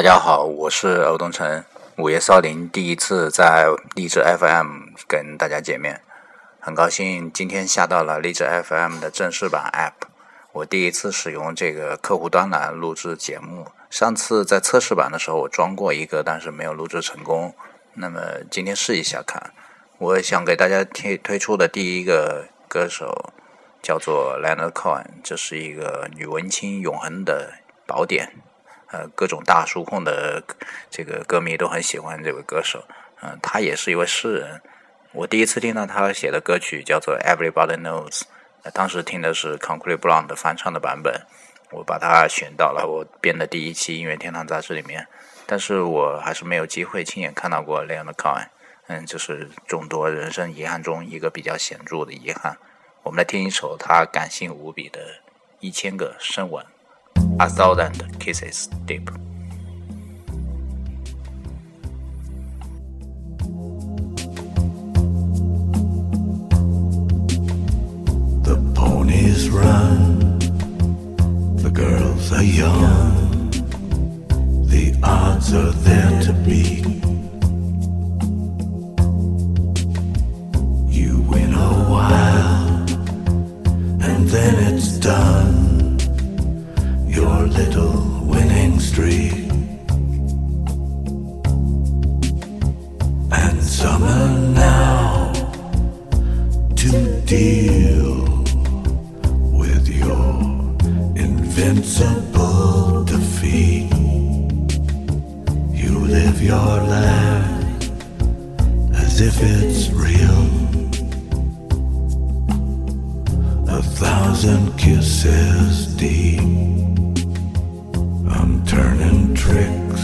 大家好，我是欧东城。午夜少林第一次在励志 FM 跟大家见面，很高兴今天下到了励志 FM 的正式版 App。我第一次使用这个客户端来录制节目。上次在测试版的时候我装过一个，但是没有录制成功。那么今天试一下看。我想给大家推推出的第一个歌手叫做 Leonard Cohen，这是一个女文青永恒的宝典。呃，各种大叔控的这个歌迷都很喜欢这位歌手。嗯，他也是一位诗人。我第一次听到他写的歌曲叫做《Everybody Knows》，当时听的是 Concrete Blonde 翻唱的版本。我把它选到了我编的第一期音乐天堂杂志里面，但是我还是没有机会亲眼看到过那样的 Cohen。嗯，就是众多人生遗憾中一个比较显著的遗憾。我们来听一首他感性无比的《一千个深吻》。A thousand kisses deep. The ponies run, the girls are young, the odds are there to beat. Streak. And summer now to deal with your invincible defeat. You live your life as if it's real. A thousand kisses deep. I'm tricks.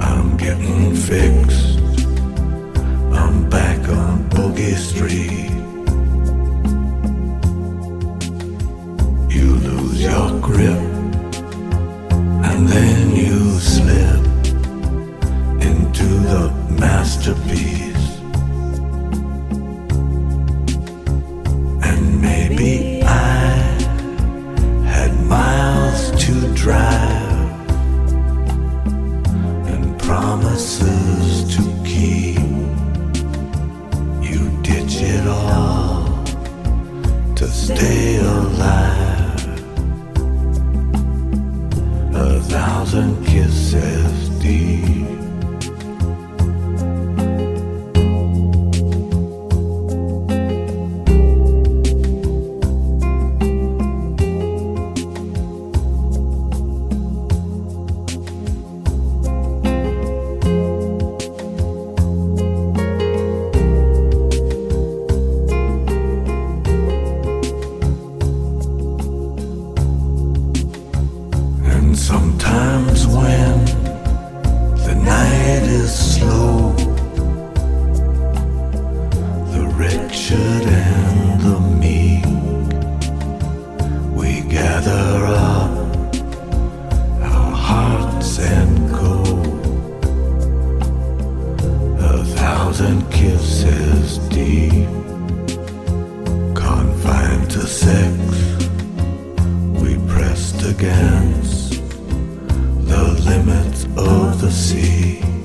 I'm getting fixed. I'm back on Boogie Street. Against the limits of the sea.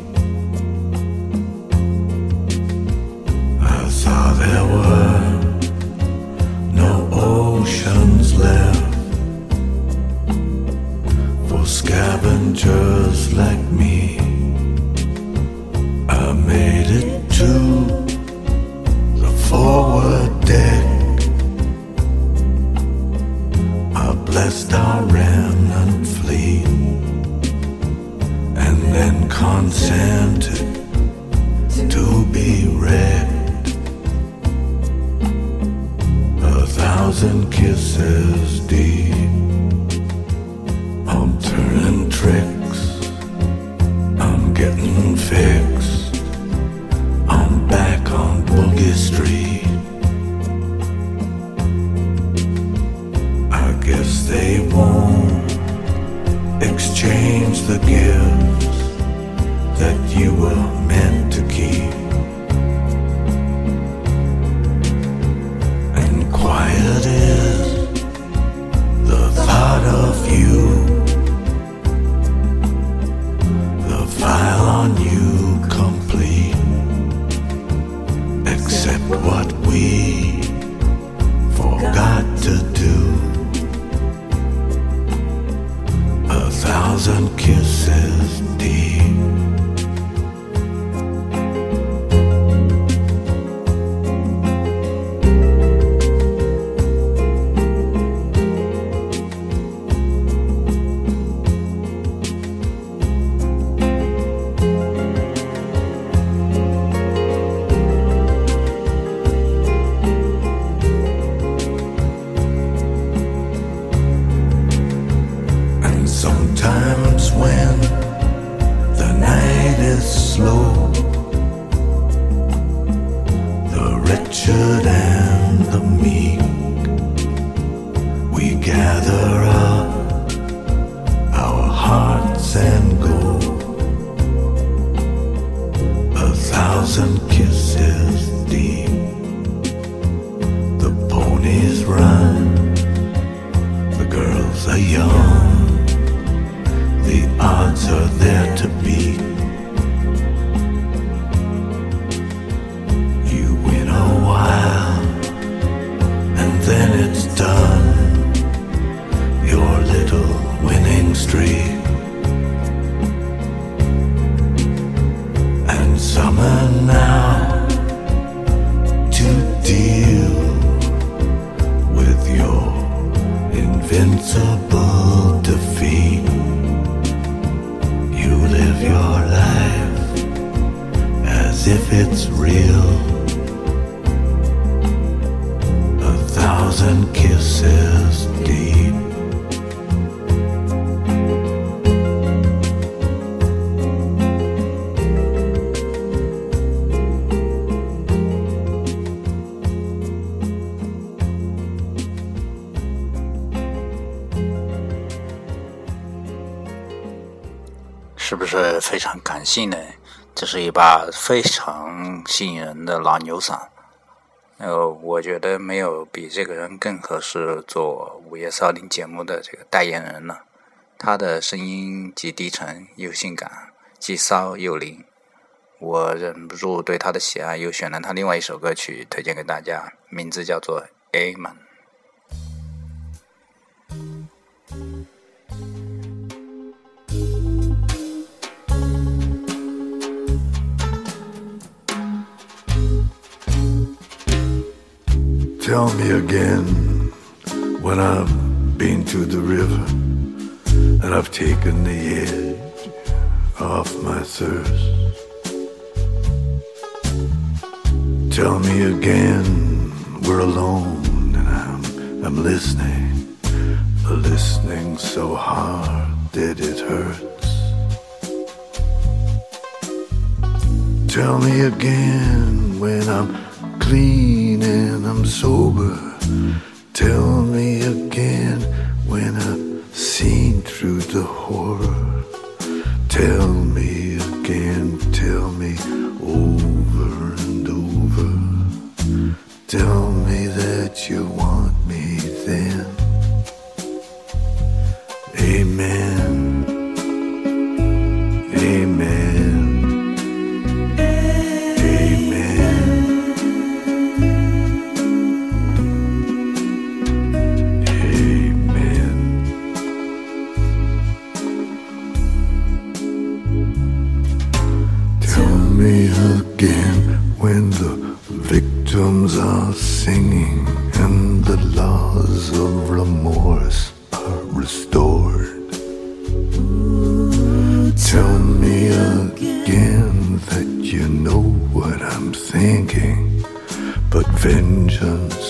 Be wrecked. A thousand kisses deep. Thought of you are young. The odds are there to as if it's real. A thousand kisses deep. “是不是非常感性呢？ 这是一把非常吸引人的老牛嗓。呃，我觉得没有比这个人更合适做午夜骚灵节目的这个代言人了。他的声音既低沉又性感，既骚又灵，我忍不住对他的喜爱，又选了他另外一首歌曲推荐给大家，名字叫做《Amen》。Tell me again when I've been to the river and I've taken the edge off my thirst. Tell me again we're alone and I'm I'm listening, listening so hard that it hurts. Tell me again when I'm clean and I'm sober. Tell me again when I've seen through the horror. Tell me vengeance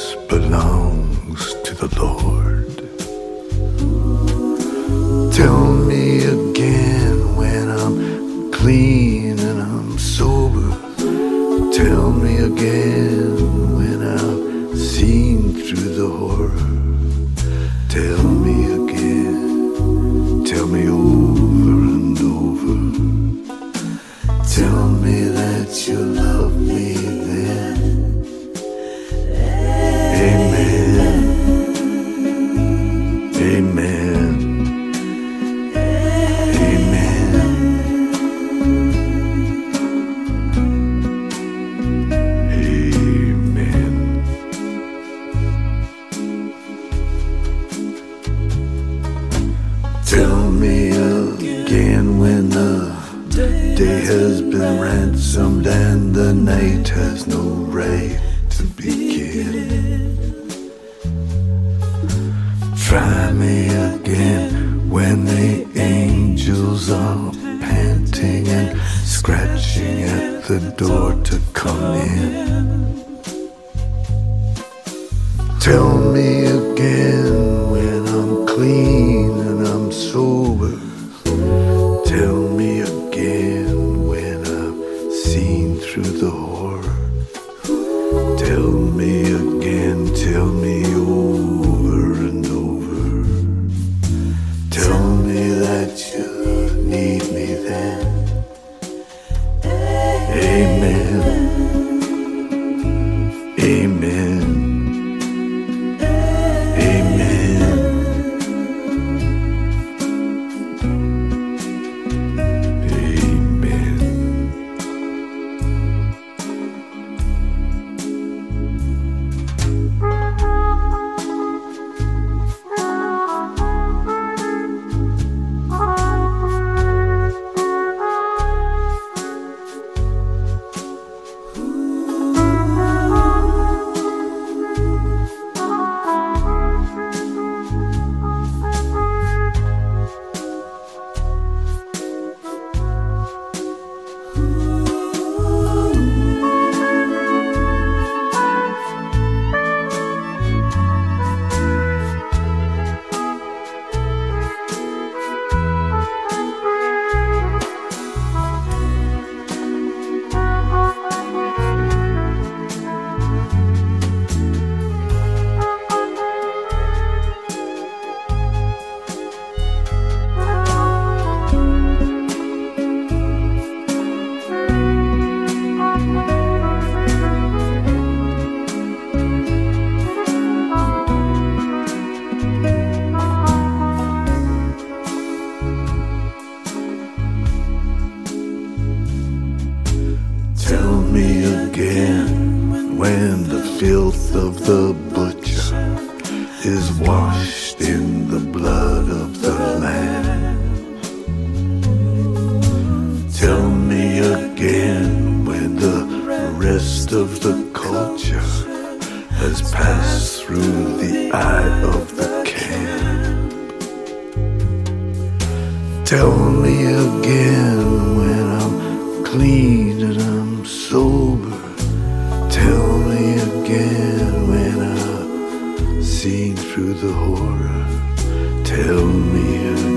the door to come in. Tell me again when I'm clean and I'm sober. Again when I'm clean and I'm sober. Tell me again when I've seen through the horror. Tell me again,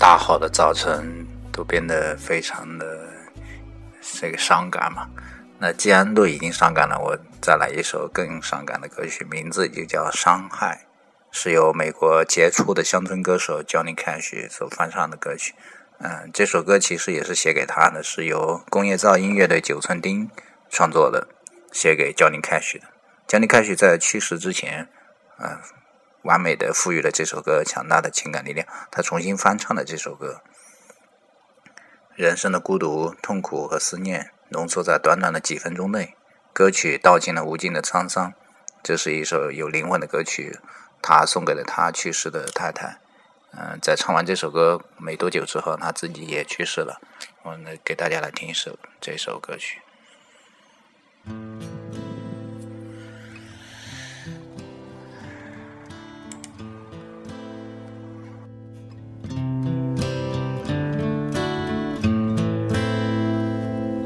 大好的早晨都变得非常的这个伤感嘛。那既然都已经伤感了，我再来一首更伤感的歌曲，名字就叫《伤害》，是由美国杰出的乡村歌手 Johnny Cash 所翻唱的歌曲。嗯，这首歌其实也是写给他的，是由工业噪音乐队九寸钉创作的，写给 Johnny Cash 的。Johnny Cash 在去世之前，啊，完美的赋予了这首歌强大的情感力量。他重新翻唱了这首歌，人生的孤独、痛苦和思念浓缩在短短的几分钟内，歌曲道尽了无尽的沧桑。这是一首有灵魂的歌曲，他送给了他去世的太太。嗯，在唱完这首歌没多久之后，他自己也去世了。我们，给大家来听一首这首歌曲。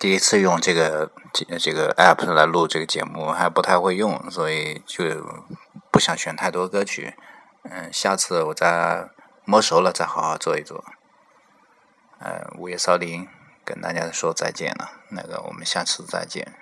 第一次用这个这这个 app 来录这个节目，还不太会用，所以就不想选太多歌曲。嗯，下次我再摸熟了再好好做一做。呃，午夜骚灵跟大家说再见了，那个我们下次再见。